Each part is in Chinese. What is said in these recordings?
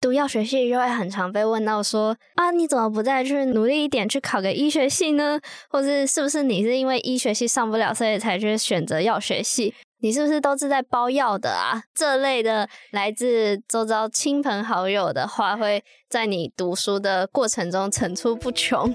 读药学系就会很常被问到说啊，你怎么不再去努力一点，去考个医学系呢？或是是不是你是因为医学系上不了，所以才去选择药学系？你是不是都是在包药的啊？这类的来自周遭亲朋好友的话，会在你读书的过程中层出不穷。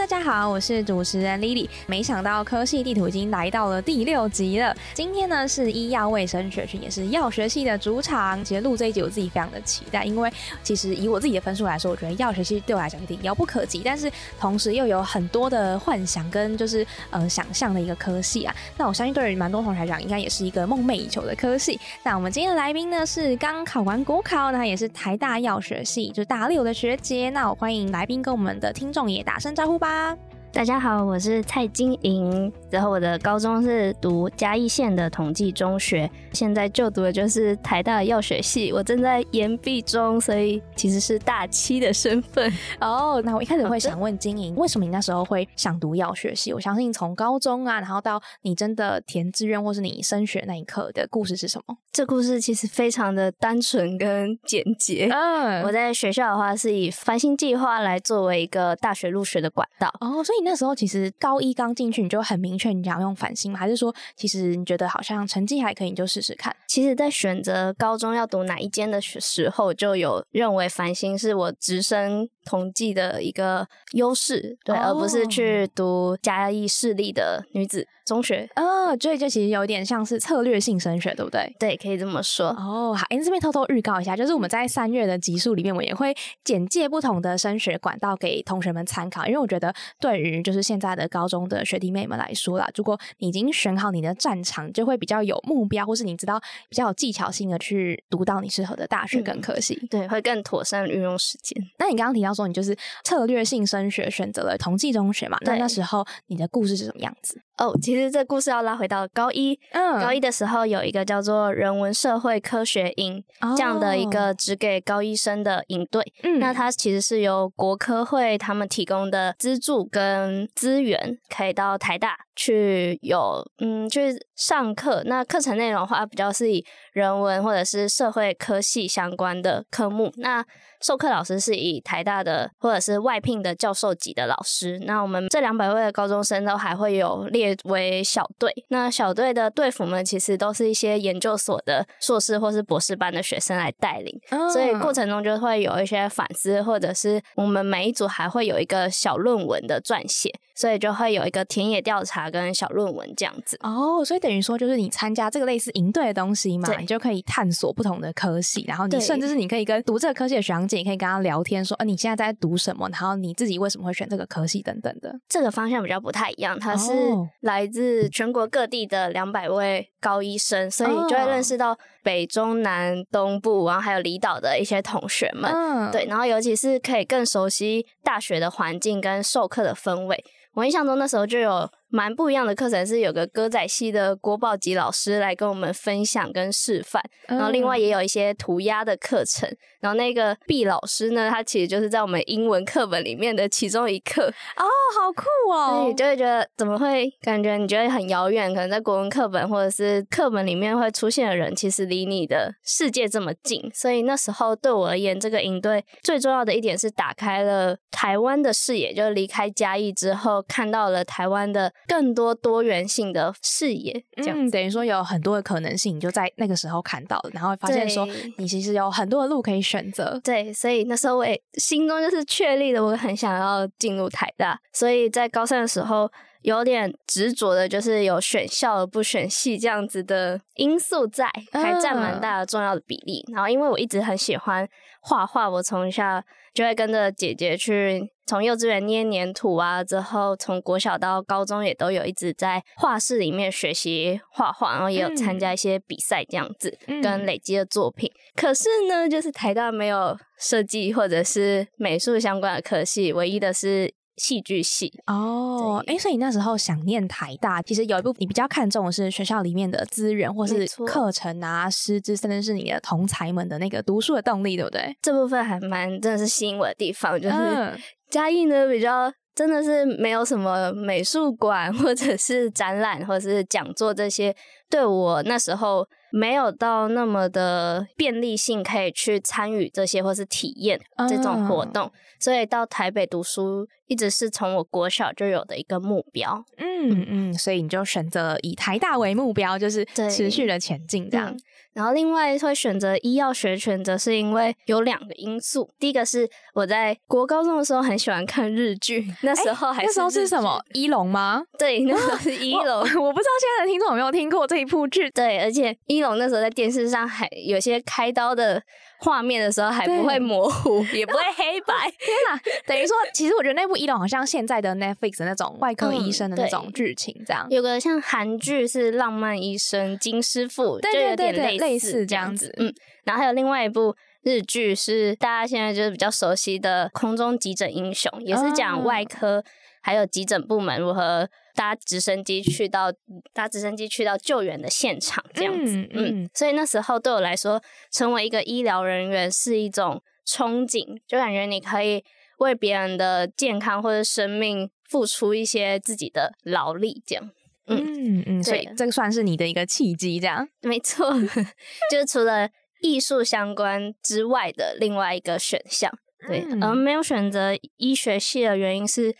大家好，我是主持人 Lily。没想到科系地图已经来到了第六集了。今天呢是医药卫生学群，也是药学系的主场。其实录这一集我自己非常的期待，因为其实以我自己的分数来说，我觉得药学系对我来讲有点遥不可及，但是同时又有很多的幻想跟就是呃想象的一个科系啊。那我相信对于蛮多同学来讲，应该也是一个梦寐以求的科系。那我们今天的来宾呢是刚考完国考，那也是台大药学系就是大六的学姐。那我欢迎来宾跟我们的听众也打声招呼吧。 빠빠. 大家好，我是蔡金莹，然后我的高中是读嘉义县的统计中学，现在就读的就是台大药学系，我正在研毕中，所以其实是大七的身份。哦，那我一开始会想问金莹，为什么你那时候会想读药学系？我相信从高中啊，然后到你真的填志愿或是你升学那一刻的故事是什么？这故事其实非常的单纯跟简洁。嗯，我在学校的话是以繁星计划来作为一个大学入学的管道。哦，所以。那时候其实高一刚进去，你就很明确你想用繁星吗？还是说其实你觉得好像成绩还可以，你就试试看？其实，在选择高中要读哪一间的时候，就有认为繁星是我直升统计的一个优势，对，而不是去读嘉义市立的女子。中学啊，所以这其实有点像是策略性升学，对不对？对，可以这么说。哦，好，哎，这边偷偷预告一下，就是我们在三月的集数里面，我也会简介不同的升学管道给同学们参考。因为我觉得，对于就是现在的高中的学弟妹们来说啦，如果你已经选好你的战场，就会比较有目标，或是你知道比较有技巧性的去读到你适合的大学跟科系，对，会更妥善运用时间。那你刚刚提到说，你就是策略性升学，选择了同济中学嘛？那那时候你的故事是什么样子？哦，其实这故事要拉回到高一。嗯，高一的时候有一个叫做人文社会科学营这样的一个只给高一生的营队。嗯，那它其实是由国科会他们提供的资助跟资源，可以到台大去有嗯，去上课。那课程内容的话，比较是以人文或者是社会科系相关的科目。那授课老师是以台大的或者是外聘的教授级的老师。那我们这两百位的高中生都还会有列为小队。那小队的队服们其实都是一些研究所的硕士或是博士班的学生来带领，所以过程中就会有一些反思，或者是我们每一组还会有一个小论文的撰写。所以就会有一个田野调查跟小论文这样子。哦，所以等于说就是你参加这个类似营队的东西嘛，你就可以探索不同的科系，然后你甚至是你可以跟读这个科系的学长姐，可以跟他聊天说，呃，你现在在读什么，然后你自己为什么会选这个科系等等的。这个方向比较不太一样，它是来自全国各地的两百位高医生，所以就会认识到北中南东部，然后还有离岛的一些同学们，对，然后尤其是可以更熟悉大学的环境跟授课的氛围。我印象中那时候就有。蛮不一样的课程是有个歌仔戏的国宝级老师来跟我们分享跟示范，然后另外也有一些涂鸦的课程，然后那个毕老师呢，他其实就是在我们英文课本里面的其中一课哦，好酷哦！所以就会觉得怎么会感觉你觉得很遥远？可能在国文课本或者是课本里面会出现的人，其实离你的世界这么近。所以那时候对我而言，这个营队最重要的一点是打开了台湾的视野，就是离开嘉义之后，看到了台湾的。更多多元性的视野，这样等于说有很多的可能性，你就在那个时候看到了，然后发现说你其实有很多的路可以选择。对，所以那时候我也心中就是确立了，我很想要进入台大。所以在高三的时候，有点执着的，就是有选校而不选系这样子的因素在，还占蛮大的重要的比例。然后因为我一直很喜欢画画，我从小就会跟着姐姐去。从幼稚园捏黏土啊，之后从国小到高中也都有一直在画室里面学习画画，然后也有参加一些比赛这样子，跟累积的作品。可是呢，就是台大没有设计或者是美术相关的科系，唯一的是戏剧系。哦，哎，所以你那时候想念台大，其实有一部你比较看重的是学校里面的资源，或是课程啊、师资，甚至是你的同才们的那个读书的动力，对不对？这部分还蛮真的是吸引我的地方，就是。嘉义呢，比较真的是没有什么美术馆，或者是展览，或者是讲座这些，对我那时候没有到那么的便利性，可以去参与这些或是体验这种活动。所以到台北读书，一直是从我国小就有的一个目标。嗯嗯，所以你就选择以台大为目标，就是持续的前进这样。然后另外会选择医药学，选择是因为有两个因素。第一个是我在国高中的时候很喜欢看日剧，那时候还那时候是什么一龙吗？对，那时候是一龙。我不知道现在的听众有没有听过这一部剧。对，而且一龙那时候在电视上还有些开刀的。画面的时候还不会模糊，也不会黑白。天哪！等于说，其实我觉得那部《医龙》好像现在的 Netflix 那种外科医生的那种剧情，这样有个像韩剧是《浪漫医生金师傅》，就有点类似这样子。嗯，然后还有另外一部日剧是大家现在就是比较熟悉的《空中急诊英雄》，也是讲外科还有急诊部门如何。搭直升机去到搭直升机去到救援的现场，这样子，嗯，所以那时候对我来说，成为一个医疗人员是一种憧憬，就感觉你可以为别人的健康或者生命付出一些自己的劳力，这样，嗯嗯，所以这个算是你的一个契机，这样，没错，就是除了艺术相关之外的另外一个选项，对，而没有选择医学系的原因是。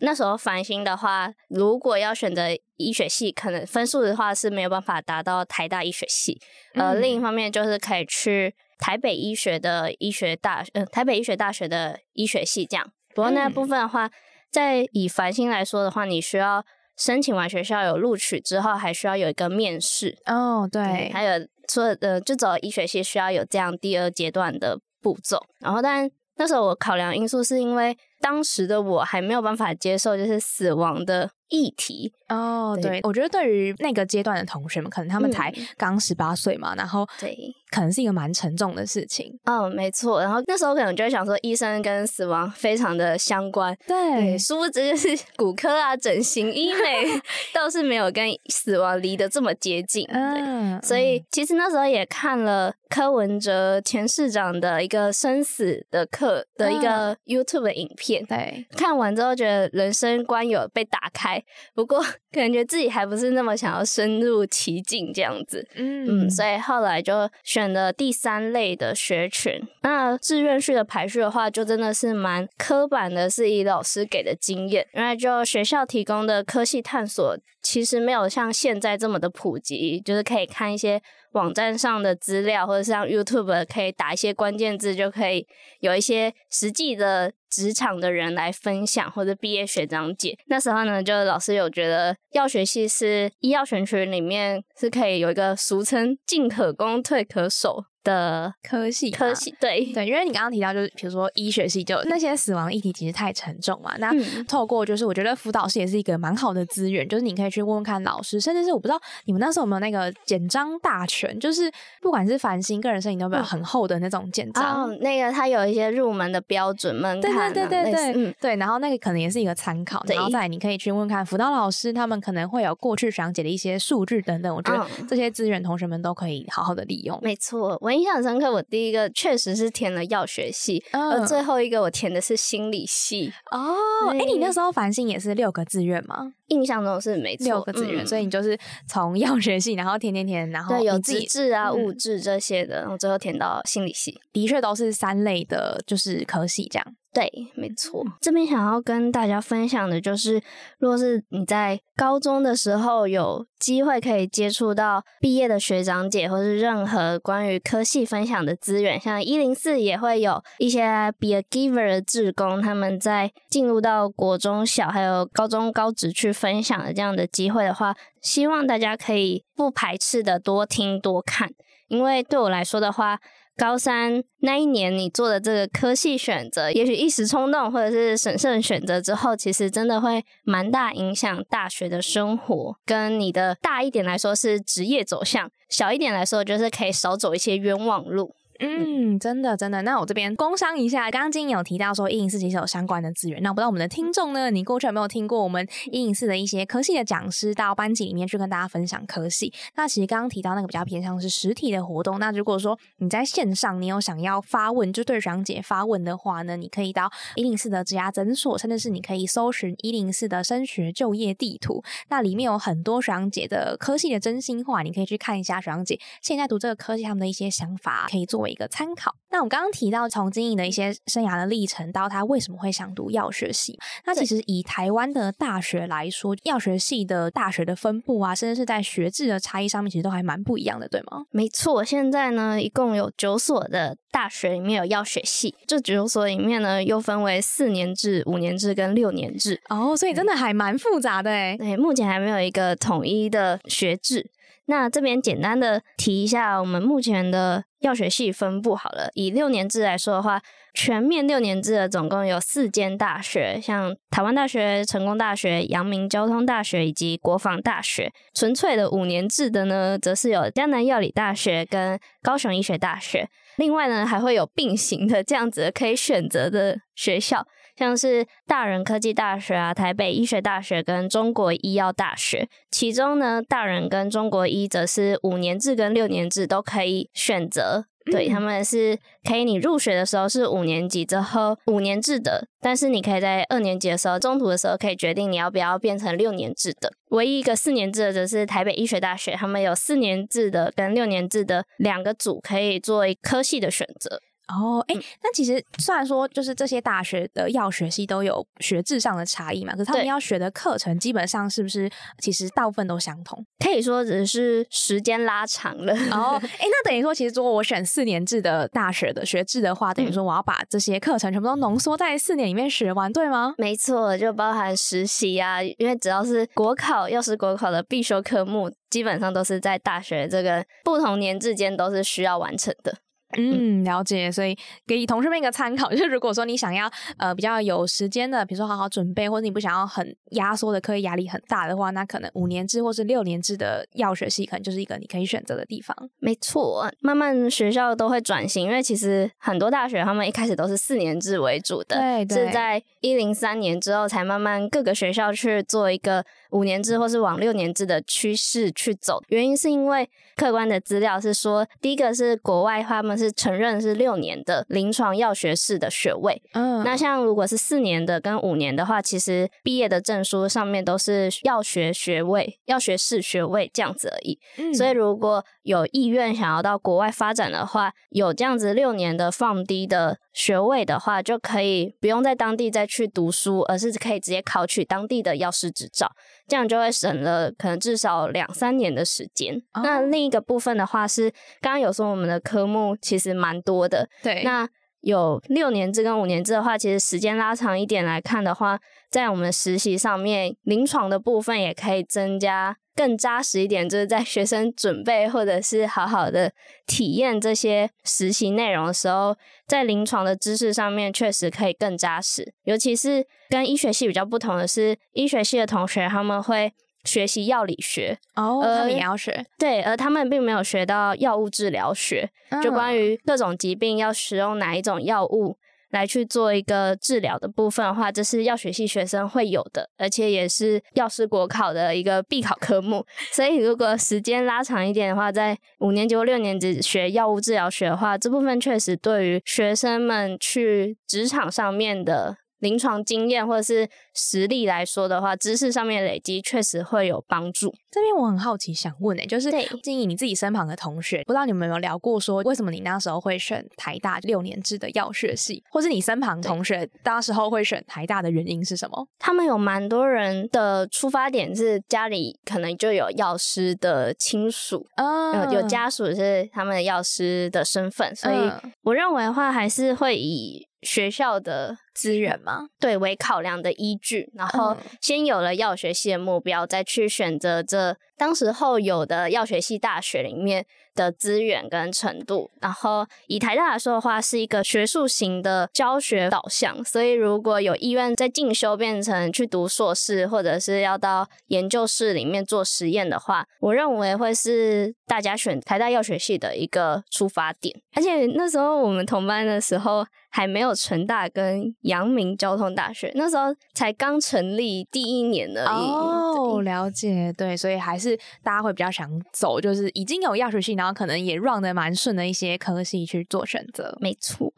那时候繁星的话，如果要选择医学系，可能分数的话是没有办法达到台大医学系。呃，另一方面就是可以去台北医学的医学大，呃，台北医学大学的医学系这样。不过那部分的话，在以繁星来说的话，你需要申请完学校有录取之后，还需要有一个面试。哦，对，还有说呃，就走医学系需要有这样第二阶段的步骤。然后，但那时候我考量因素是因为。当时的我还没有办法接受，就是死亡的。议题哦，对，我觉得对于那个阶段的同学们，可能他们才刚十八岁嘛，然后对，可能是一个蛮沉重的事情。嗯，没错。然后那时候可能就会想说，医生跟死亡非常的相关，对，殊不知就是 骨科啊、整形、医美 倒是没有跟死亡离得这么接近。嗯，所以其实那时候也看了柯文哲前市长的一个生死的课的一个 YouTube 的影片，对，看完之后觉得人生观有被打开。不过感觉自己还不是那么想要深入其境这样子，嗯嗯，所以后来就选了第三类的学群。那志愿序的排序的话，就真的是蛮刻板的，是以老师给的经验，因为就学校提供的科系探索，其实没有像现在这么的普及，就是可以看一些。网站上的资料，或者像 YouTube 可以打一些关键字，就可以有一些实际的职场的人来分享，或者毕业学长姐。那时候呢，就老师有觉得药学系是医药选群里面是可以有一个俗称“进可攻，退可守”。的科系，科系对对，因为你刚刚提到就是，比如说医学系，就那些死亡议题其实太沉重嘛。那透过就是，我觉得辅导室也是一个蛮好的资源，就是你可以去问问看老师，甚至是我不知道你们那时候有没有那个简章大全，就是不管是繁星个人摄影都没有很厚的那种简章。那个它有一些入门的标准门槛，对对对对对，嗯对。然后那个可能也是一个参考，然后再你可以去问看辅导老师，他们可能会有过去讲解的一些数据等等。我觉得这些资源同学们都可以好好的利用。没错，我印象深刻，我第。第一个确实是填了药学系，而最后一个我填的是心理系。哦，哎，你那时候繁星也是六个志愿吗？印象中是没错，六个志愿，所以你就是从药学系，然后填填填，然后对有资质啊、物质这些的，然后最后填到心理系，的确都是三类的，就是科系这样。对，没错。这边想要跟大家分享的就是，如果是你在高中的时候有机会可以接触到毕业的学长姐，或是任何关于科系分享的资源，像一零四也会有一些 be a giver 的志工，他们在进入到国中小还有高中高职去分享的这样的机会的话，希望大家可以不排斥的多听多看，因为对我来说的话。高三那一年，你做的这个科系选择，也许一时冲动或者是审慎选择之后，其实真的会蛮大影响大学的生活。跟你的大一点来说是职业走向，小一点来说就是可以少走一些冤枉路。嗯，真的真的。那我这边工商一下，刚刚金有提到说一零四其实有相关的资源。那不知道我们的听众呢，你过去有没有听过我们一零四的一些科系的讲师到班级里面去跟大家分享科系？那其实刚刚提到那个比较偏向是实体的活动。那如果说你在线上，你有想要发问，就对长姐发问的话呢，你可以到一零四的职涯诊所，甚至是你可以搜寻一零四的升学就业地图。那里面有很多学长姐的科系的真心话，你可以去看一下学长姐现在读这个科系他们的一些想法，可以作为一个参考。那我刚刚提到从经营的一些生涯的历程，到他为什么会想读药学系？那其实以台湾的大学来说，药学系的大学的分布啊，甚至是在学制的差异上面，其实都还蛮不一样的，对吗？没错，现在呢，一共有九所的大学里面有药学系，这九所里面呢，又分为四年制、五年制跟六年制。哦，所以真的还蛮复杂的哎。对，目前还没有一个统一的学制。那这边简单的提一下，我们目前的药学系分布好了。以六年制来说的话，全面六年制的总共有四间大学，像台湾大学、成功大学、阳明交通大学以及国防大学。纯粹的五年制的呢，则是有江南药理大学跟高雄医学大学。另外呢，还会有并行的这样子可以选择的学校。像是大人科技大学啊、台北医学大学跟中国医药大学，其中呢，大人跟中国医则是五年制跟六年制都可以选择。对他们是可以，你入学的时候是五年级之后五年制的，但是你可以在二年级的时候中途的时候可以决定你要不要变成六年制的。唯一一个四年制的则是台北医学大学，他们有四年制的跟六年制的两个组可以做科系的选择。哦，哎，那其实虽然说就是这些大学的药学系都有学制上的差异嘛，可是他们要学的课程基本上是不是其实大部分都相同？可以说只是时间拉长了。哦，哎，那等于说其实如果我选四年制的大学的学制的话，等于说我要把这些课程全部都浓缩在四年里面学完，对吗？没错，就包含实习啊，因为只要是国考药师国考的必修科目，基本上都是在大学这个不同年制间都是需要完成的。嗯，了解，所以给同事们一个参考，就是如果说你想要呃比较有时间的，比如说好好准备，或者你不想要很压缩的课业压力很大的话，那可能五年制或是六年制的药学系可能就是一个你可以选择的地方。没错，慢慢学校都会转型，因为其实很多大学他们一开始都是四年制为主的，对，是在一零三年之后才慢慢各个学校去做一个五年制或是往六年制的趋势去走。原因是因为客观的资料是说，第一个是国外他们。是承认是六年的临床药学士的学位，嗯，那像如果是四年的跟五年的话，其实毕业的证书上面都是药学学位、药学士学位这样子而已。嗯所以如果有意愿想要到国外发展的话，有这样子六年的放低的学位的话，就可以不用在当地再去读书，而是可以直接考取当地的药师执照。这样就会省了可能至少两三年的时间。那另一个部分的话是，刚刚有说我们的科目其实蛮多的。对，那有六年制跟五年制的话，其实时间拉长一点来看的话，在我们实习上面，临床的部分也可以增加。更扎实一点，就是在学生准备或者是好好的体验这些实习内容的时候，在临床的知识上面确实可以更扎实。尤其是跟医学系比较不同的是，医学系的同学他们会学习药理学哦，他们也要学对，而他们并没有学到药物治疗学，就关于各种疾病要使用哪一种药物。来去做一个治疗的部分的话，这是药学系学生会有的，而且也是药师国考的一个必考科目。所以，如果时间拉长一点的话，在五年级或六年级学药物治疗学的话，这部分确实对于学生们去职场上面的。临床经验或者是实力来说的话，知识上面累积确实会有帮助。这边我很好奇，想问诶，就是建议你自己身旁的同学，不知道你们有没有聊过，说为什么你那时候会选台大六年制的药学系，或是你身旁同学那时候会选台大的原因是什么？他们有蛮多人的出发点是家里可能就有药师的亲属，有有家属是他们的药师的身份，所以我认为的话，还是会以。学校的资源吗？对，为考量的依据。然后先有了药学系的目标，再去选择这当时候有的药学系大学里面。的资源跟程度，然后以台大来说的话，是一个学术型的教学导向，所以如果有意愿在进修变成去读硕士，或者是要到研究室里面做实验的话，我认为会是大家选台大药学系的一个出发点。而且那时候我们同班的时候。还没有成大跟阳明交通大学，那时候才刚成立第一年而已。哦，了解，对，所以还是大家会比较想走，就是已经有药学系，然后可能也 run 的蛮顺的一些科系去做选择。没错。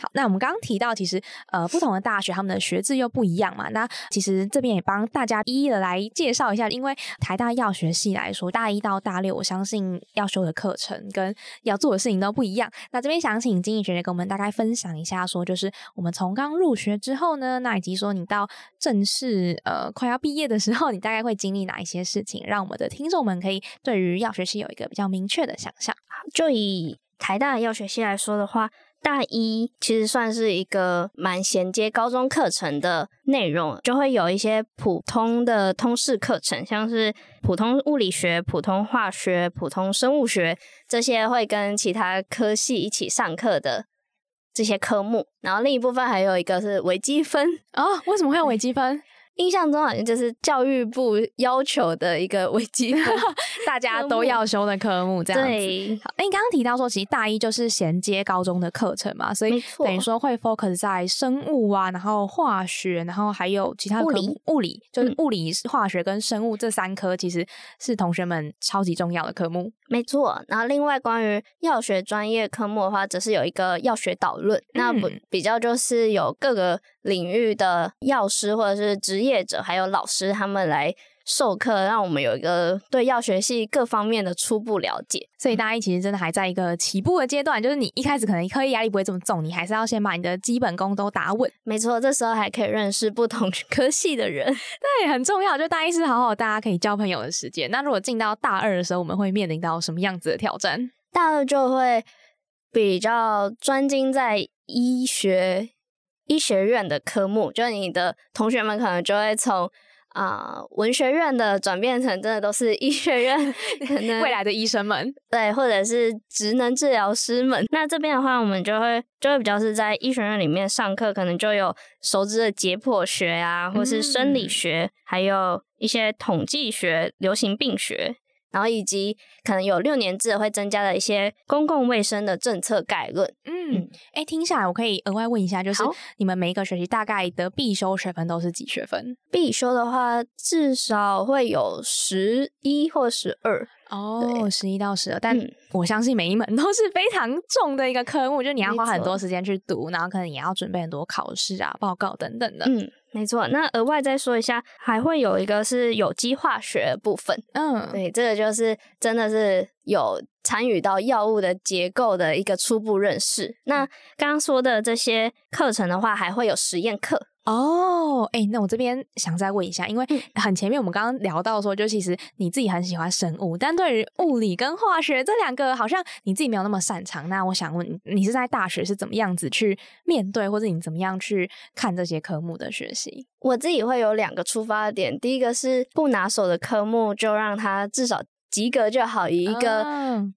好，那我们刚刚提到，其实呃，不同的大学他们的学制又不一样嘛。那其实这边也帮大家一一的来介绍一下，因为台大药学系来说，大一到大六，我相信要修的课程跟要做的事情都不一样。那这边想请经济学姐跟我们大概分享一下，说就是我们从刚入学之后呢，那以及说你到正式呃快要毕业的时候，你大概会经历哪一些事情，让我们的听众们可以对于药学系有一个比较明确的想象。就以台大药学系来说的话。大一其实算是一个蛮衔接高中课程的内容，就会有一些普通的通识课程，像是普通物理学、普通化学、普通生物学这些会跟其他科系一起上课的这些科目。然后另一部分还有一个是微积分啊？为什么会有微积分？印象中好像就是教育部要求的一个微积分，大家都要修的科目这样子。好，哎，你刚刚提到说，其实大一就是衔接高中的课程嘛，所以等于说会 focus 在生物啊，然后化学，然后还有其他物理，物理就是物理、化学跟生物这三科，其实是同学们超级重要的科目。没错，然后另外关于药学专业科目的话，则是有一个药学导论，那不比较就是有各个领域的药师或者是职业者，还有老师他们来授课，让我们有一个对药学系各方面的初步了解。所以大一其实真的还在一个起步的阶段，就是你一开始可能课业压力不会这么重，你还是要先把你的基本功都打稳。没错，这时候还可以认识不同科系的人，对，很重要。就大一是好好大家可以交朋友的时间。那如果进到大二的时候，我们会面临到什么样子的挑战？大二就会比较专精在医学医学院的科目，就是你的同学们可能就会从。啊，文学院的转变成真的都是医学院 未来的医生们，对，或者是职能治疗师们。那这边的话，我们就会就会比较是在医学院里面上课，可能就有熟知的解剖学啊，或是生理学，还有一些统计学、流行病学。然后以及可能有六年制会增加的一些公共卫生的政策概论。嗯，哎，听下来我可以额外问一下，就是你们每一个学期大概的必修学分都是几学分？必修的话至少会有十一或十二。哦，十一到十二，但我相信每一门都是非常重的一个科目，就你要花很多时间去读，然后可能也要准备很多考试啊、报告等等的。嗯。没错，那额外再说一下，还会有一个是有机化学部分。嗯，对，这个就是真的是有参与到药物的结构的一个初步认识。那刚刚说的这些课程的话，还会有实验课。哦，哎，那我这边想再问一下，因为很前面我们刚刚聊到说，就其实你自己很喜欢生物，但对于物理跟化学这两个，好像你自己没有那么擅长。那我想问，你是在大学是怎么样子去面对，或者你怎么样去看这些科目的学习？我自己会有两个出发点，第一个是不拿手的科目，就让它至少。及格就好，以一个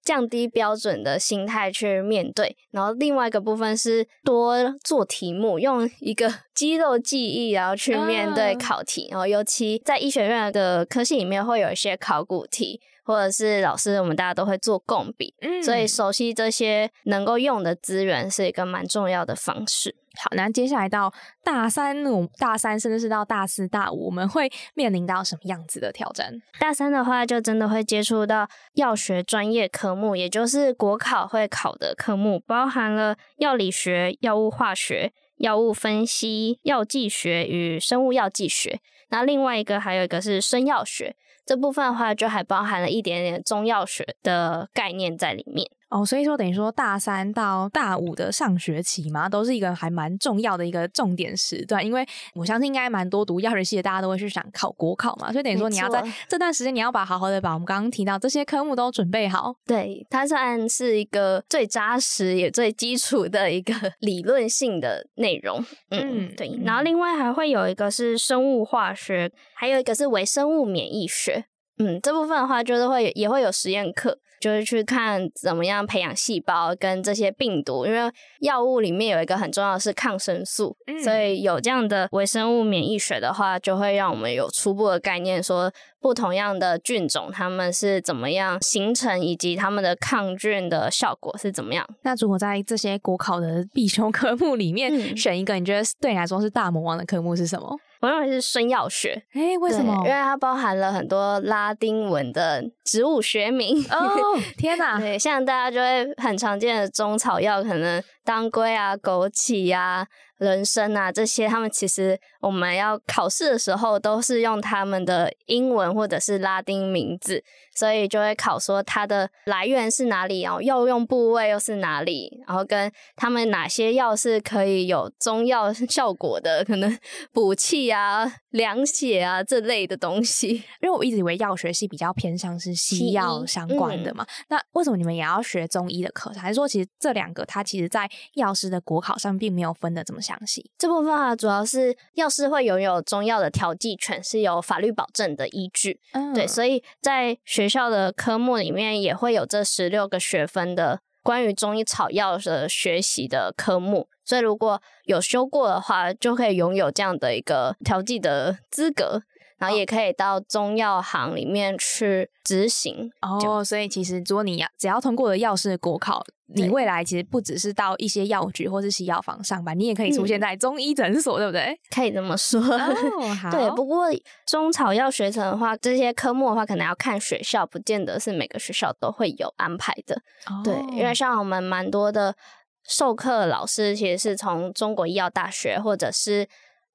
降低标准的心态去面对。然后另外一个部分是多做题目，用一个 肌肉记忆，然后去面对考题。然后尤其在医学院的科系里面，会有一些考古题，或者是老师我们大家都会做共笔，所以熟悉这些能够用的资源是一个蛮重要的方式。好，那接下来到大三，我大三甚至是到大四、大五，我们会面临到什么样子的挑战？大三的话，就真的会接触到药学专业科目，也就是国考会考的科目，包含了药理学、药物化学、药物分析、药剂学与生物药剂学。那另外一个还有一个是生药学，这部分的话就还包含了一点点中药学的概念在里面。哦，所以说等于说大三到大五的上学期嘛，都是一个还蛮重要的一个重点时段，因为我相信应该蛮多读药学系的，大家都会去想考国考嘛，所以等于说你要在这段时间，你要把好好的把我们刚刚提到这些科目都准备好。对，它算是一个最扎实也最基础的一个 理论性的内容。嗯，对。然后另外还会有一个是生物化学，还有一个是微生物免疫学。嗯，这部分的话就是会也会有实验课。就是去看怎么样培养细胞跟这些病毒，因为药物里面有一个很重要的是抗生素，所以有这样的微生物免疫学的话，就会让我们有初步的概念，说不同样的菌种它们是怎么样形成，以及它们的抗菌的效果是怎么样。那如果在这些国考的必修科目里面选一个，你觉得对你来说是大魔王的科目是什么？我认为是生药学，哎，为什么？因为它包含了很多拉丁文的植物学名。哦，天哪！对，像大家就会很常见的中草药，可能当归啊、枸杞呀。人参啊，这些他们其实我们要考试的时候都是用他们的英文或者是拉丁名字，所以就会考说它的来源是哪里，然后药用部位又是哪里，然后跟他们哪些药是可以有中药 效果的，可能补气啊、凉血啊这类的东西。因为我一直以为药学系比较偏向是西药相关的嘛，那为什么你们也要学中医的课程？还是说其实这两个它其实在药师的国考上并没有分的这么详？细这部分啊，主要是药师会拥有中药的调剂权，是有法律保证的依据。嗯，对，所以在学校的科目里面也会有这十六个学分的关于中医草药的学习的科目。所以如果有修过的话，就可以拥有这样的一个调剂的资格。然后也可以到中药行里面去执行哦，所以其实如果你要只要通过了药师国考，你未来其实不只是到一些药局或是西药房上班，你也可以出现在中医诊所，对不对？可以这么说。对，不过中草药学程的话，这些科目的话，可能要看学校，不见得是每个学校都会有安排的。对，因为像我们蛮多的授课老师，其实是从中国医药大学或者是。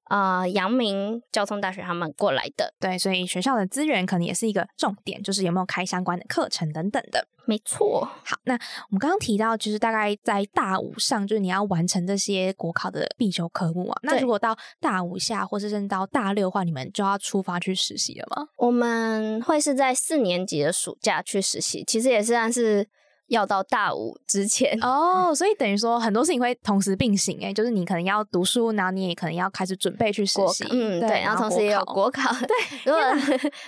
啊，阳明交通大学他们过来的，对，所以学校的资源可能也是一个重点，就是有没有开相关的课程等等的。没错。好，那我们刚刚提到，就是大概在大五上，就是你要完成这些国考的必修科目啊。那如果到大五下，或是甚至到大六的话，你们就要出发去实习了吗？我们会是在四年级的暑假去实习，其实也是算是。要到大五之前哦，所以等于说很多事情会同时并行哎，就是你可能要读书，然后你也可能要开始准备去实习，嗯，对，然后同时也有国考，对。如果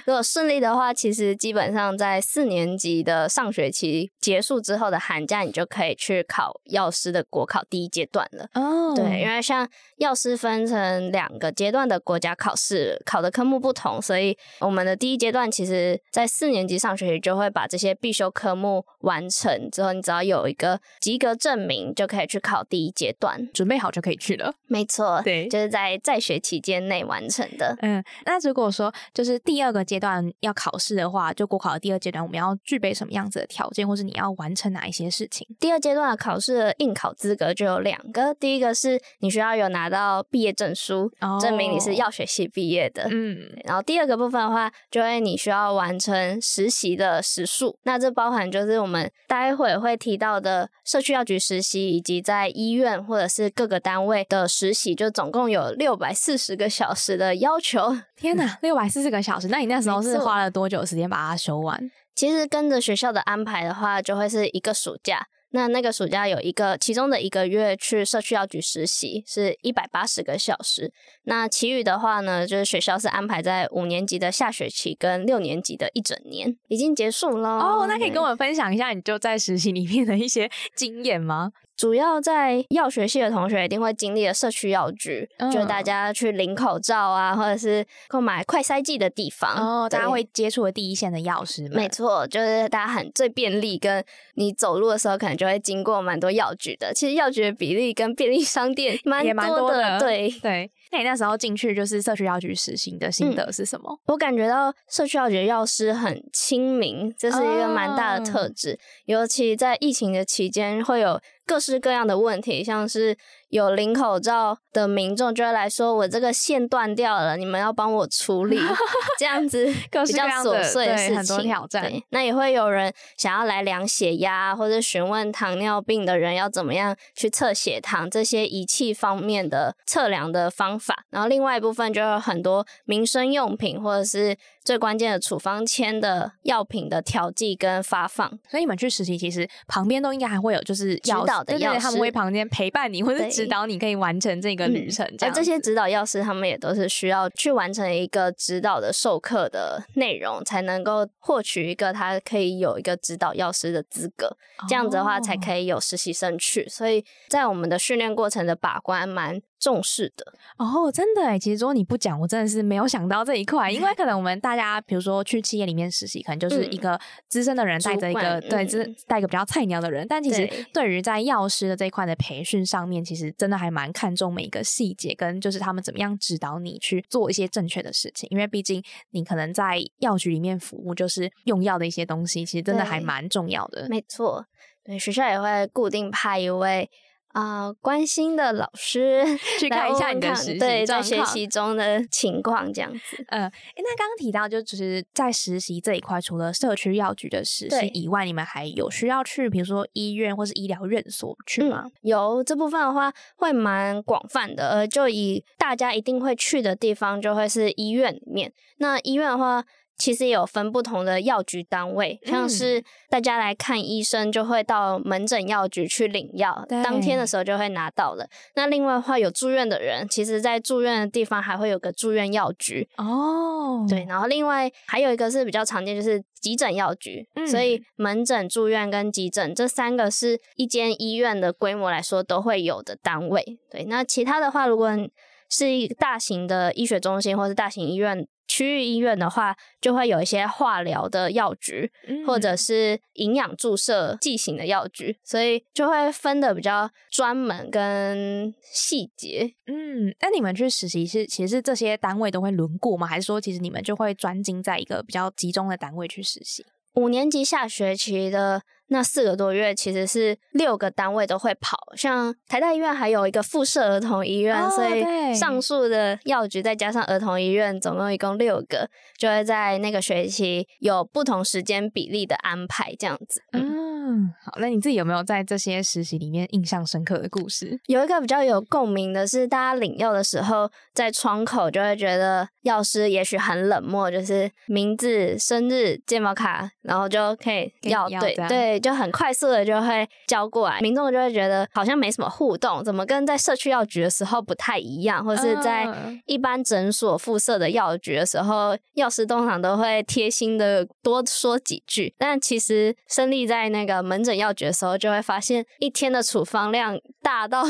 如果顺利的话，其实基本上在四年级的上学期结束之后的寒假，你就可以去考药师的国考第一阶段了。哦，对，因为像药师分成两个阶段的国家考试，考的科目不同，所以我们的第一阶段其实在四年级上学期就会把这些必修科目完成。之后，你只要有一个及格证明，就可以去考第一阶段，准备好就可以去了。没错，对，就是在在学期间内完成的。嗯，那如果说就是第二个阶段要考试的话，就国考的第二阶段，我们要具备什么样子的条件，或是你要完成哪一些事情？第二阶段的考试的应考资格就有两个，第一个是你需要有拿到毕业证书，证明你是药学系毕业的。嗯，然后第二个部分的话，就会你需要完成实习的时数，那这包含就是我们大。待会会提到的社区药局实习，以及在医院或者是各个单位的实习，就总共有六百四十个小时的要求。天哪，六百四十个小时！那你那时候是花了多久时间把它修完？其实跟着学校的安排的话，就会是一个暑假。那那个暑假有一个，其中的一个月去社区药局实习，是一百八十个小时。那其余的话呢，就是学校是安排在五年级的下学期跟六年级的一整年，已经结束了。哦，那可以跟我分享一下你就在实习里面的一些经验吗？主要在药学系的同学一定会经历的社区药局，就是大家去领口罩啊，或者是购买快筛剂的地方，哦，大家会接触的第一线的药师。没错，就是大家很最便利，跟你走路的时候可能就会经过蛮多药局的。其实药局的比例跟便利商店蛮多的，对对。那你那时候进去就是社区药局实行的心得是什么？我感觉到社区药局药师很亲民，这是一个蛮大的特质。尤其在疫情的期间，会有各式各样的问题，像是有领口罩的民众就会来说：“我这个线断掉了，你们要帮我处理。”这样子 比较琐碎的事情，很多挑战。那也会有人想要来量血压，或者询问糖尿病的人要怎么样去测血糖，这些仪器方面的测量的方法。然后另外一部分就有很多民生用品，或者是。最关键的处方签的药品的调剂跟发放，所以你们去实习，其实旁边都应该还会有就是指导的药师，他们会旁边陪伴你，或者指导你，可以完成这个旅程。而这些指导药师，他们也都是需要去完成一个指导的授课的内容，才能够获取一个他可以有一个指导药师的资格。这样子的话，才可以有实习生去。所以在我们的训练过程的把关蛮。重视的哦，真的哎，其实如果你不讲，我真的是没有想到这一块。因为 可能我们大家，比如说去企业里面实习，可能就是一个资深的人带着一个对，资带一个比较菜鸟的人。但其实对于在药师的这一块的培训上面，其实真的还蛮看重每一个细节，跟就是他们怎么样指导你去做一些正确的事情。因为毕竟你可能在药局里面服务，就是用药的一些东西，其实真的还蛮重要的。没错，对学校也会固定派一位。啊，关心的老师 去看一下你的实习对在学习中的情况这样子。嗯，哎，那刚刚提到就只是在实习这一块，除了社区药局的实习以外，你们还有需要去，比如说医院或是医疗院所去吗？有这部分的话，会蛮广泛的。呃，就以大家一定会去的地方，就会是医院里面。那医院的话。其实也有分不同的药局单位，像是大家来看医生就会到门诊药局去领药，当天的时候就会拿到了。那另外的话，有住院的人，其实在住院的地方还会有个住院药局哦。对，然后另外还有一个是比较常见，就是急诊药局。所以门诊、住院跟急诊这三个是一间医院的规模来说都会有的单位。对，那其他的话，如果是一大型的医学中心或是大型医院。区域医院的话，就会有一些化疗的药局，或者是营养注射剂型的药局，所以就会分的比较专门跟细节。嗯，那你们去实习是其实是这些单位都会轮过吗？还是说其实你们就会专精在一个比较集中的单位去实习？五年级下学期的。那四个多月其实是六个单位都会跑，像台大医院还有一个附设儿童医院，所以上述的药局再加上儿童医院，总共一共六个，就会在那个学期有不同时间比例的安排，这样子。嗯，好，那你自己有没有在这些实习里面印象深刻的故事？有一个比较有共鸣的是，大家领药的时候，在窗口就会觉得药师也许很冷漠，就是名字、生日、健保卡，然后就可以要对对。就很快速的就会交过来，民众就会觉得好像没什么互动，怎么跟在社区药局的时候不太一样，或者是在一般诊所附设的药局的时候，药师通常都会贴心的多说几句。但其实身历在那个门诊药局的时候，就会发现一天的处方量大到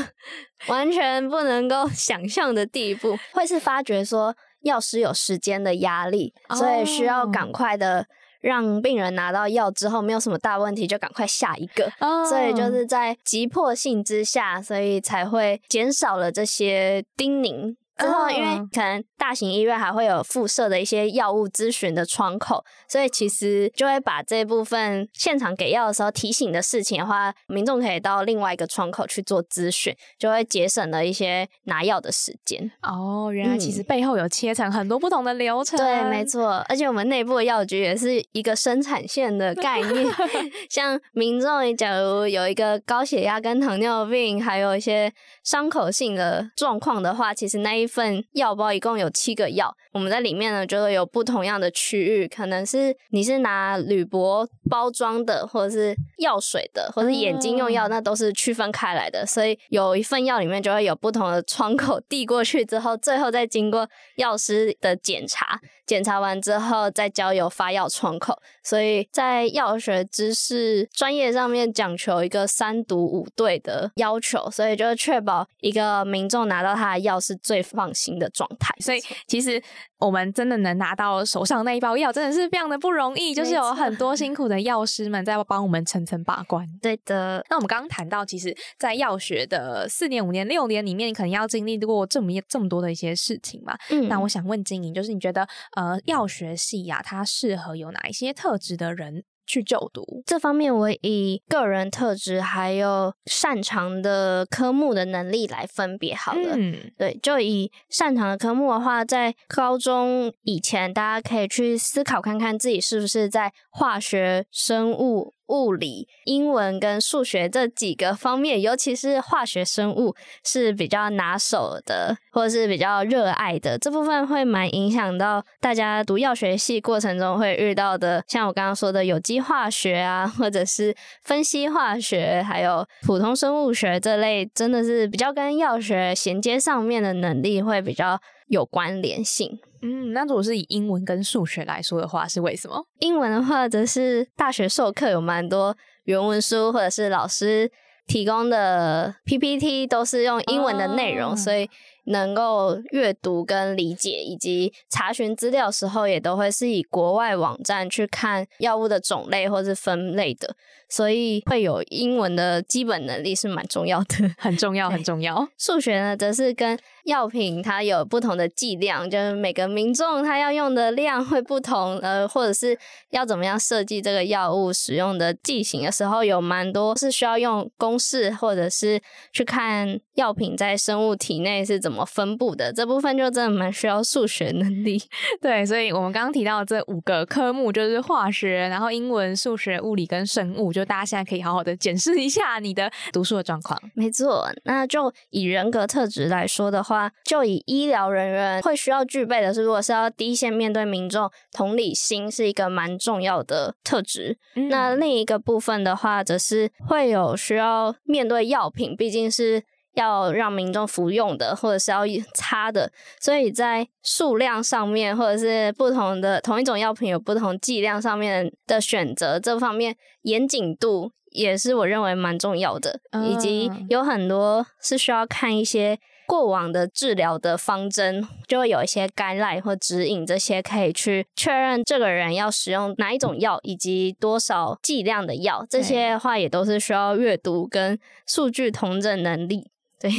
完全不能够想象的地步，会是发觉说药师有时间的压力，所以需要赶快的。让病人拿到药之后没有什么大问题，就赶快下一个。所以就是在急迫性之下，所以才会减少了这些叮咛。之后，因为可能大型医院还会有附设的一些药物咨询的窗口，所以其实就会把这部分现场给药的时候提醒的事情的话，民众可以到另外一个窗口去做咨询，就会节省了一些拿药的时间。哦，原来其实背后有切成很多不同的流程。对，没错。而且我们内部的药局也是一个生产线的概念，像民众假如有一个高血压跟糖尿病，还有一些伤口性的状况的话，其实那一份药包一共有七个药，我们在里面呢就会有不同样的区域，可能是你是拿铝箔包装的，或者是药水的，或者眼睛用药，那都是区分开来的。所以有一份药里面就会有不同的窗口递过去之后，最后再经过药师的检查，检查完之后再交由发药窗口。所以在药学知识专业上面讲求一个三读五对的要求，所以就确保一个民众拿到他的药是最。放心的状态，所以其实我们真的能拿到手上那一包药，真的是非常的不容易，就是有很多 辛苦的药师们在帮我们层层把关。对的，那我们刚刚谈到，其实，在药学的四年、五年、六年里面，你可能要经历过这么这么多的一些事情嘛。嗯，那我想问金莹，就是你觉得呃，药学系呀，它适合有哪一些特质的人？去就读？这方面我以个人特质还有擅长的科目的能力来分别好了。嗯，对，就以擅长的科目的话，在高中以前，大家可以去思考看看自己是不是在化学、生物。物理、英文跟数学这几个方面，尤其是化学生物是比较拿手的，或者是比较热爱的。这部分，会蛮影响到大家读药学系过程中会遇到的，像我刚刚说的有机化学啊，或者是分析化学，还有普通生物学这类，真的是比较跟药学衔接上面的能力会比较有关联性。嗯，那如果是以英文跟数学来说的话，是为什么？英文的话，则是大学授课有蛮多原文书，或者是老师提供的 PPT 都是用英文的内容，所以能够阅读跟理解，以及查询资料时候，也都会是以国外网站去看药物的种类或是分类的。所以会有英文的基本能力是蛮重要的，很重要，很重要。数学呢，则是跟药品它有不同的剂量，就是每个民众他要用的量会不同，呃，或者是要怎么样设计这个药物使用的剂型的时候，有蛮多是需要用公式，或者是去看药品在生物体内是怎么分布的。这部分就真的蛮需要数学能力。对，所以我们刚刚提到这五个科目，就是化学，然后英文、数学、物理跟生物。就大家现在可以好好的检视一下你的读书的状况。没错，那就以人格特质来说的话，就以医疗人员会需要具备的是，如果是要第一线面对民众，同理心是一个蛮重要的特质。那另一个部分的话，则是会有需要面对药品，毕竟是。要让民众服用的，或者是要擦的，所以在数量上面，或者是不同的同一种药品有不同剂量上面的选择，这方面严谨度也是我认为蛮重要的，以及有很多是需要看一些过往的治疗的方针，就会有一些干赖或指引，这些可以去确认这个人要使用哪一种药，以及多少剂量的药，这些话也都是需要阅读跟数据同整能力。对，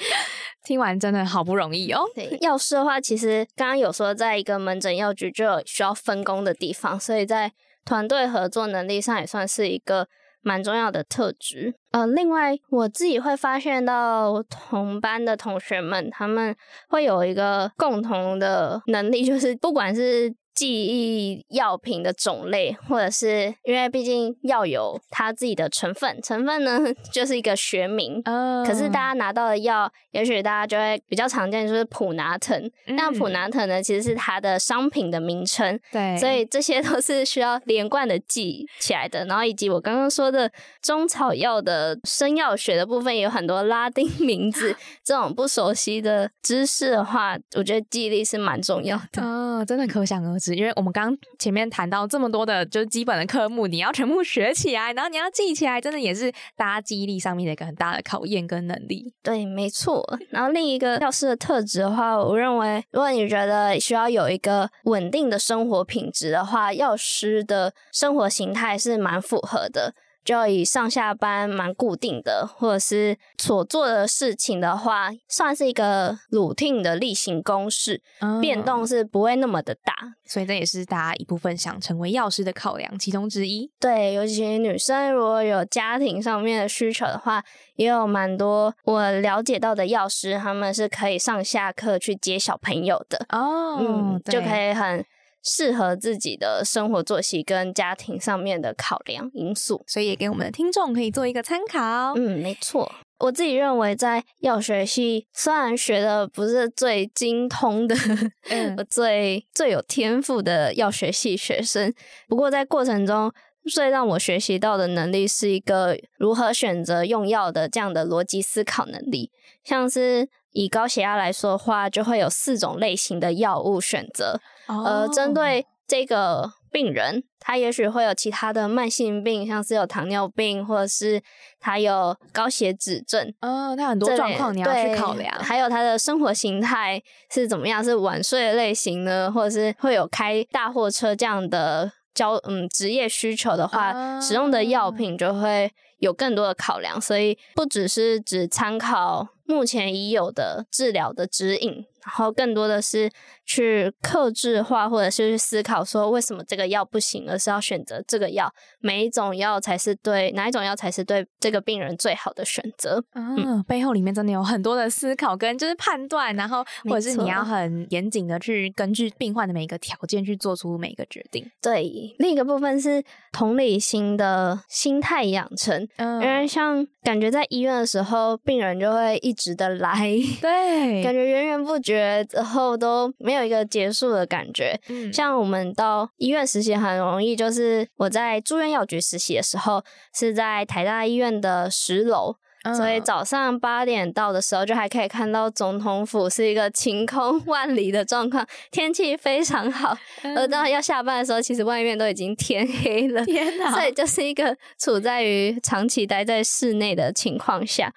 听完真的好不容易哦。对，药师的话，其实刚刚有说，在一个门诊药局就有需要分工的地方，所以在团队合作能力上也算是一个蛮重要的特质。呃，另外我自己会发现到同班的同学们，他们会有一个共同的能力，就是不管是。记忆药品的种类，或者是因为毕竟药有它自己的成分，成分呢 就是一个学名。嗯，可是大家拿到的药，也许大家就会比较常见，就是普拿疼。那普拿疼呢，其实是它的商品的名称。对，所以这些都是需要连贯的记起来的。然后以及我刚刚说的中草药的生药学的部分，也有很多拉丁名字。这种不熟悉的知识的话，我觉得记忆力是蛮重要的。哦，真的可想而知。因为我们刚前面谈到这么多的，就是基本的科目，你要全部学起来，然后你要记起来，真的也是大家记忆力上面的一个很大的考验跟能力。对，没错。然后另一个教师的特质的话，我认为，如果你觉得需要有一个稳定的生活品质的话，药师的生活形态是蛮符合的。就以上下班蛮固定的，或者是所做的事情的话，算是一个 routine 的例行公事，变动是不会那么的大，所以这也是大家一部分想成为药师的考量其中之一。对，尤其女生如果有家庭上面的需求的话，也有蛮多我了解到的药师，他们是可以上下课去接小朋友的哦，嗯，就可以很。适合自己的生活作息跟家庭上面的考量因素，所以也给我们的听众可以做一个参考。嗯，没错。我自己认为，在药学系虽然学的不是最精通的，嗯，最最有天赋的药学系学生，不过在过程中最让我学习到的能力是一个如何选择用药的这样的逻辑思考能力，像是。以高血压来说的话，就会有四种类型的药物选择。呃，针对这个病人，他也许会有其他的慢性病，像是有糖尿病，或者是他有高血脂症。哦，他很多状况你要去考量。还有他的生活形态是怎么样？是晚睡的类型呢，或者是会有开大货车这样的交嗯职业需求的话，使用的药品就会有更多的考量。所以不只是只参考。目前已有的治疗的指引，然后更多的是去克制化，或者是去思考说为什么这个药不行，而是要选择这个药，每一种药才是对哪一种药才是对这个病人最好的选择。嗯，背后里面真的有很多的思考跟就是判断，然后或者是你要很严谨的去根据病患的每一个条件去做出每一个决定。对，另一个部分是同理心的心态养成，嗯因为像感觉在医院的时候，病人就会一直的来，对，感觉源源不绝，之后都没有一个结束的感觉。嗯，像我们到医院实习很容易，就是我在住院药局实习的时候，是在台大医院的十楼。所以早上八点到的时候，就还可以看到总统府是一个晴空万里的状况，天气非常好。而到要下班的时候，其实外面都已经天黑了。天哪！所以就是一个处在于长期待在室内的情况下。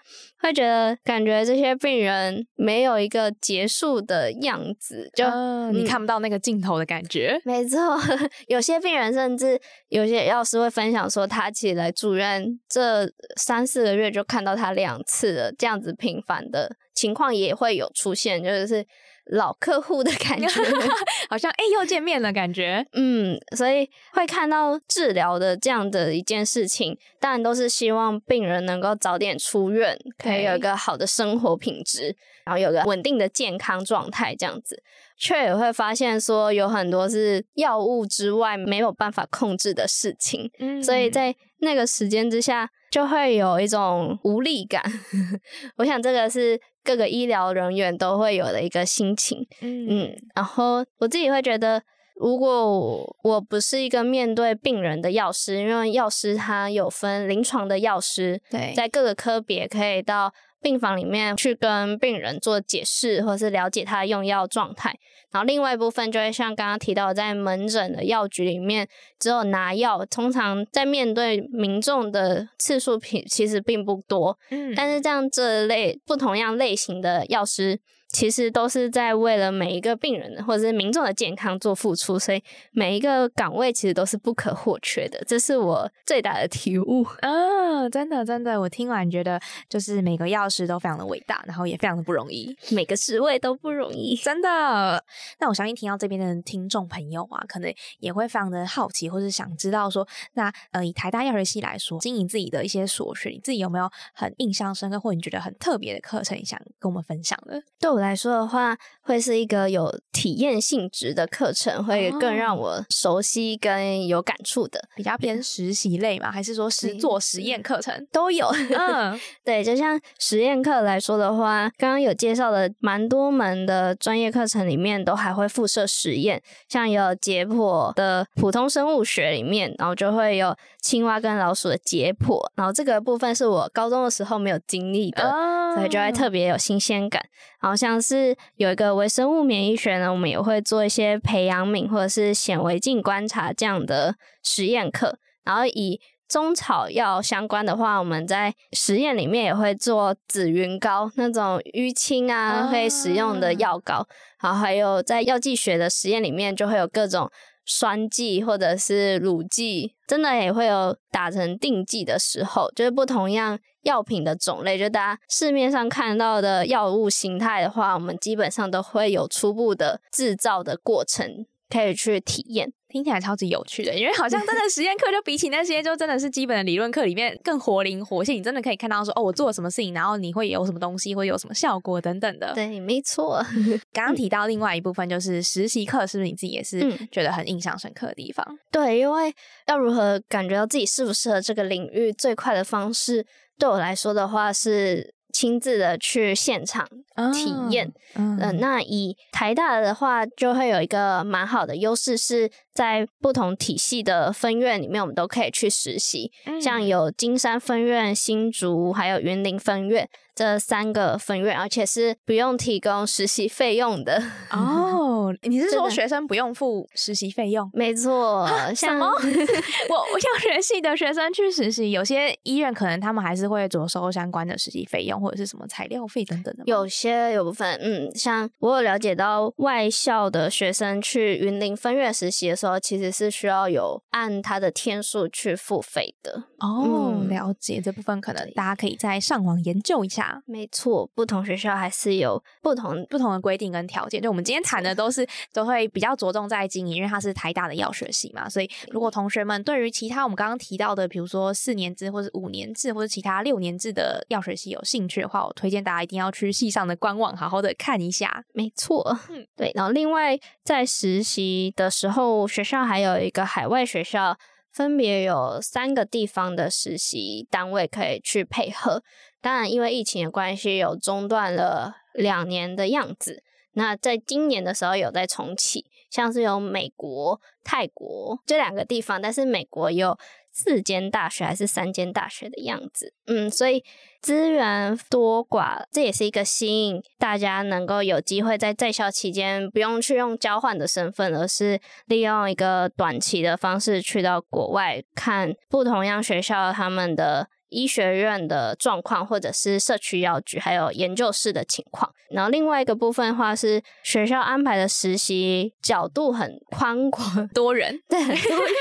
会觉得感觉这些病人没有一个结束的样子，就你看不到那个镜头的感觉。没错，有些病人甚至有些药师会分享说，他其实来住院这三四个月就看到他两次了，这样子频繁的情况也会有出现，就是。老客户的感觉，好像哎又见面了感觉，嗯，所以会看到治疗的这样的一件事情，当然都是希望病人能够早点出院，可以有一个好的生活品质，然后有个稳定的健康状态，这样子，却也会发现说有很多是药物之外没有办法控制的事情，嗯，所以在那个时间之下，就会有一种无力感。我想这个是。各个医疗人员都会有的一个心情，嗯，然后我自己会觉得，如果我不是一个面对病人的药师，因为药师他有分临床的药师，对，在各个科别可以到。病房里面去跟病人做解释，或者是了解他的用药状态。然后另外一部分就会像刚刚提到，在门诊的药局里面，只有拿药，通常在面对民众的次数品其实并不多。嗯，但是这样这类不同样类型的药师。其实都是在为了每一个病人或者是民众的健康做付出，所以每一个岗位其实都是不可或缺的。这是我最大的体悟啊！真的，真的，我听完觉得就是每个药师都非常的伟大，然后也非常的不容易，每个职位都不容易，真的。那我相信听到这边的听众朋友啊，可能也会非常的好奇，或是想知道说，那呃，以台大药学系来说，经营自己的一些所学，你自己有没有很印象深刻，或者你觉得很特别的课程，想跟我们分享的？对我。来说的话，会是一个有体验性质的课程，会更让我熟悉跟有感触的，比较偏实习类嘛，还是说实做实验课程都有？嗯，对，就像实验课来说的话，刚刚有介绍的蛮多门的专业课程里面，都还会附设实验，像有解剖的普通生物学里面，然后就会有青蛙跟老鼠的解剖，然后这个部分是我高中的时候没有经历的，所以就会特别有新鲜感，然后像。像是有一个微生物免疫学呢，我们也会做一些培养皿或者是显微镜观察这样的实验课。然后以中草药相关的话，我们在实验里面也会做紫云膏那种淤青啊可以使用的药膏。然后还有在药剂学的实验里面，就会有各种酸剂或者是乳剂，真的也会有打成定剂的时候，就是不同样。药品的种类，就大家市面上看到的药物形态的话，我们基本上都会有初步的制造的过程可以去体验，听起来超级有趣的。因为好像真的实验课就比起那些就真的是基本的理论课里面更活灵活现，你真的可以看到说哦，我做了什么事情，然后你会有什么东西，会有什么效果等等的。对，没错。刚刚提到另外一部分就是实习课，是不是你自己也是觉得很印象深刻的地方？对，因为要如何感觉到自己适不适合这个领域，最快的方式。对我来说的话，是亲自的去现场体验。嗯，那以台大的话，就会有一个蛮好的优势，是在不同体系的分院里面，我们都可以去实习。像有金山分院、新竹，还有云林分院。这三个分院，而且是不用提供实习费用的哦。你是说学生不用付实习费用？没错。什么？我我像学系的学生去实习，有些医院可能他们还是会着收相关的实习费用，或者是什么材料费等等的。有些有部分，嗯，像我有了解到外校的学生去云林分院实习的时候。时候，其实是需要有按他的天数去付费的。哦，了解这部分，可能大家可以再上网研究一下。没错，不同学校还是有不同不同的规定跟条件。就我们今天谈的都是都会比较着重在经营，因为它是台大的药学系嘛，所以如果同学们对于其他我们刚刚提到的，比如说四年制或者五年制或者其他六年制的药学系有兴趣的话，我推荐大家一定要去系上的官网好好的看一下。没错，嗯，对。然后另外在实习的时候，学校还有一个海外学校。分别有三个地方的实习单位可以去配合，当然因为疫情的关系有中断了两年的样子。那在今年的时候有在重启，像是有美国、泰国这两个地方，但是美国有。四间大学还是三间大学的样子，嗯，所以资源多寡，这也是一个吸引大家能够有机会在在校期间不用去用交换的身份，而是利用一个短期的方式去到国外看不同样学校他们的。医学院的状况，或者是社区药局，还有研究室的情况。然后另外一个部分的话，是学校安排的实习角度很宽广，多人，对，很多人，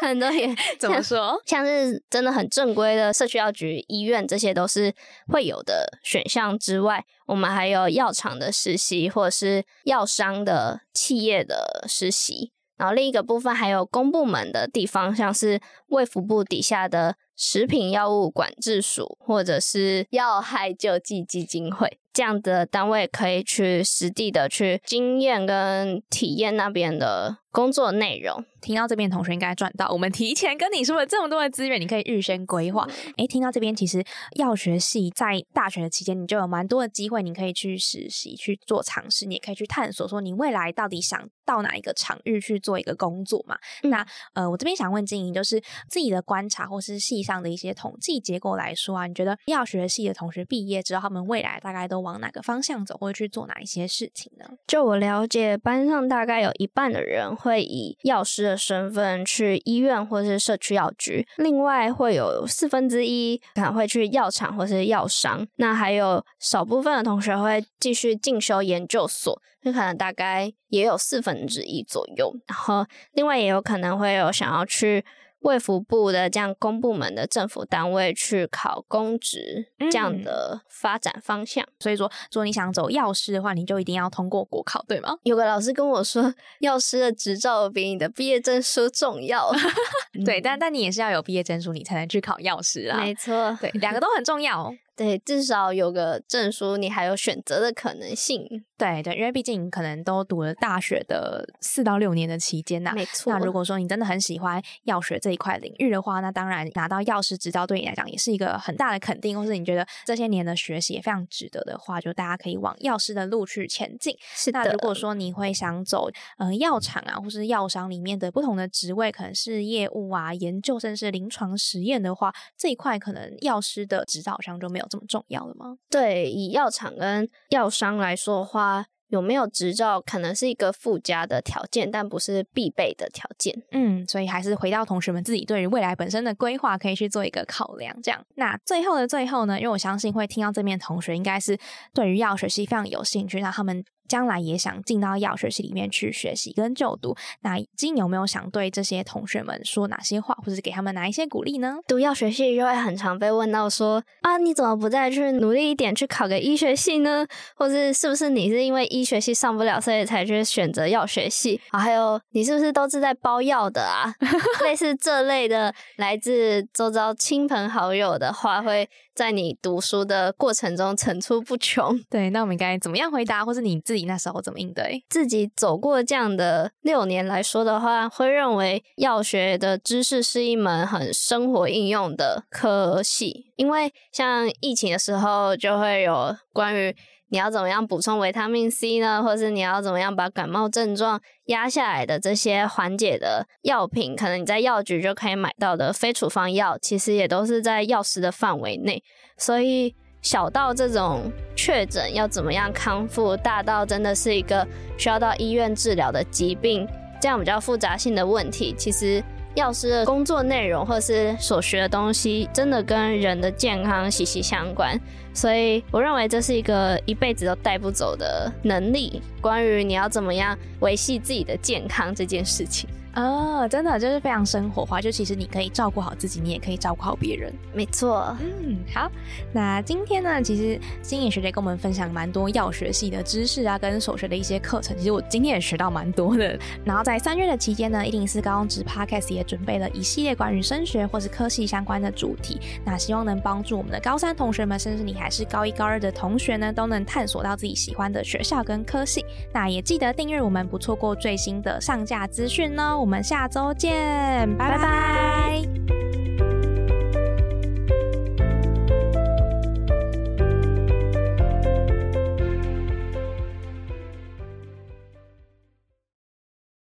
很多人。怎么说？像是真的很正规的社区药局、医院，这些都是会有的选项之外，我们还有药厂的实习，或者是药商的企业的实习。然后另一个部分还有公部门的地方，像是卫福部底下的。食品药物管制署，或者是药害救济基金会。这样的单位，可以去实地的去经验跟体验那边的工作内容。听到这边，同学应该赚到。我们提前跟你说了这么多的资源，你可以预先规划。哎，听到这边，其实药学系在大学的期间，你就有蛮多的机会，你可以去实习、去做尝试，你也可以去探索，说你未来到底想到哪一个场域去做一个工作嘛？那呃，我这边想问静怡，就是自己的观察，或是系上的一些统计结果来说啊，你觉得药学系的同学毕业之后，他们未来大概都往哪个方向走，或者去做哪一些事情呢？就我了解，班上大概有一半的人会以药师。的身份去医院或是社区药局，另外会有四分之一可能会去药厂或是药商，那还有少部分的同学会继续进修研究所，那可能大概也有四分之一左右，然后另外也有可能会有想要去。卫福部的这样公部门的政府单位去考公职这样的发展方向，所以说，如果你想走药师的话，你就一定要通过国考，对吗？有个老师跟我说，药师的执照比你的毕业证书重要。对，但但你也是要有毕业证书，你才能去考药师啊。没错，对，两个都很重要。对，至少有个证书，你还有选择的可能性。对对，因为毕竟可能都读了大学的四到六年的期间呐。没错。那如果说你真的很喜欢药学这一块领域的话，那当然拿到药师执照对你来讲也是一个很大的肯定，或是你觉得这些年的学习也非常值得的话，就大家可以往药师的路去前进。是的。那如果说你会想走呃药厂啊，或是药商里面的不同的职位，可能是业务啊、研究，甚至是临床实验的话，这一块可能药师的执照上就没有。这么重要的吗？对，以药厂跟药商来说的话，有没有执照可能是一个附加的条件，但不是必备的条件。嗯，所以还是回到同学们自己对于未来本身的规划，可以去做一个考量。这样，那最后的最后呢？因为我相信会听到这边同学应该是对于药学系非常有兴趣，那他们。将来也想进到药学系里面去学习跟就读，那金有没有想对这些同学们说哪些话，或者是给他们哪一些鼓励呢？读药学系就会很常被问到说啊，你怎么不再去努力一点，去考个医学系呢？或是是不是你是因为医学系上不了，所以才去选择药学系？啊，还有你是不是都是在包药的啊？类似这类的，来自周遭亲朋好友的话会。在你读书的过程中层出不穷。对，那我们应该怎么样回答，或是你自己那时候怎么应对？自己走过这样的六年来说的话，会认为药学的知识是一门很生活应用的科系，因为像疫情的时候，就会有关于。你要怎么样补充维他命 C 呢？或是你要怎么样把感冒症状压下来的这些缓解的药品，可能你在药局就可以买到的非处方药，其实也都是在药师的范围内。所以小到这种确诊要怎么样康复，大到真的是一个需要到医院治疗的疾病，这样比较复杂性的问题，其实药师的工作内容或是所学的东西，真的跟人的健康息息相关。所以我认为这是一个一辈子都带不走的能力。关于你要怎么样维系自己的健康这件事情。哦，真的就是非常生活化，就其实你可以照顾好自己，你也可以照顾好别人。没错，嗯，好，那今天呢，其实心颖学姐跟我们分享蛮多药学系的知识啊，跟所学的一些课程，其实我今天也学到蛮多的。然后在三月的期间呢，一零四高中职 Podcast 也准备了一系列关于升学或是科系相关的主题，那希望能帮助我们的高三同学们，甚至你还是高一高二的同学呢，都能探索到自己喜欢的学校跟科系。那也记得订阅我们，不错过最新的上架资讯呢。我们下周见拜拜。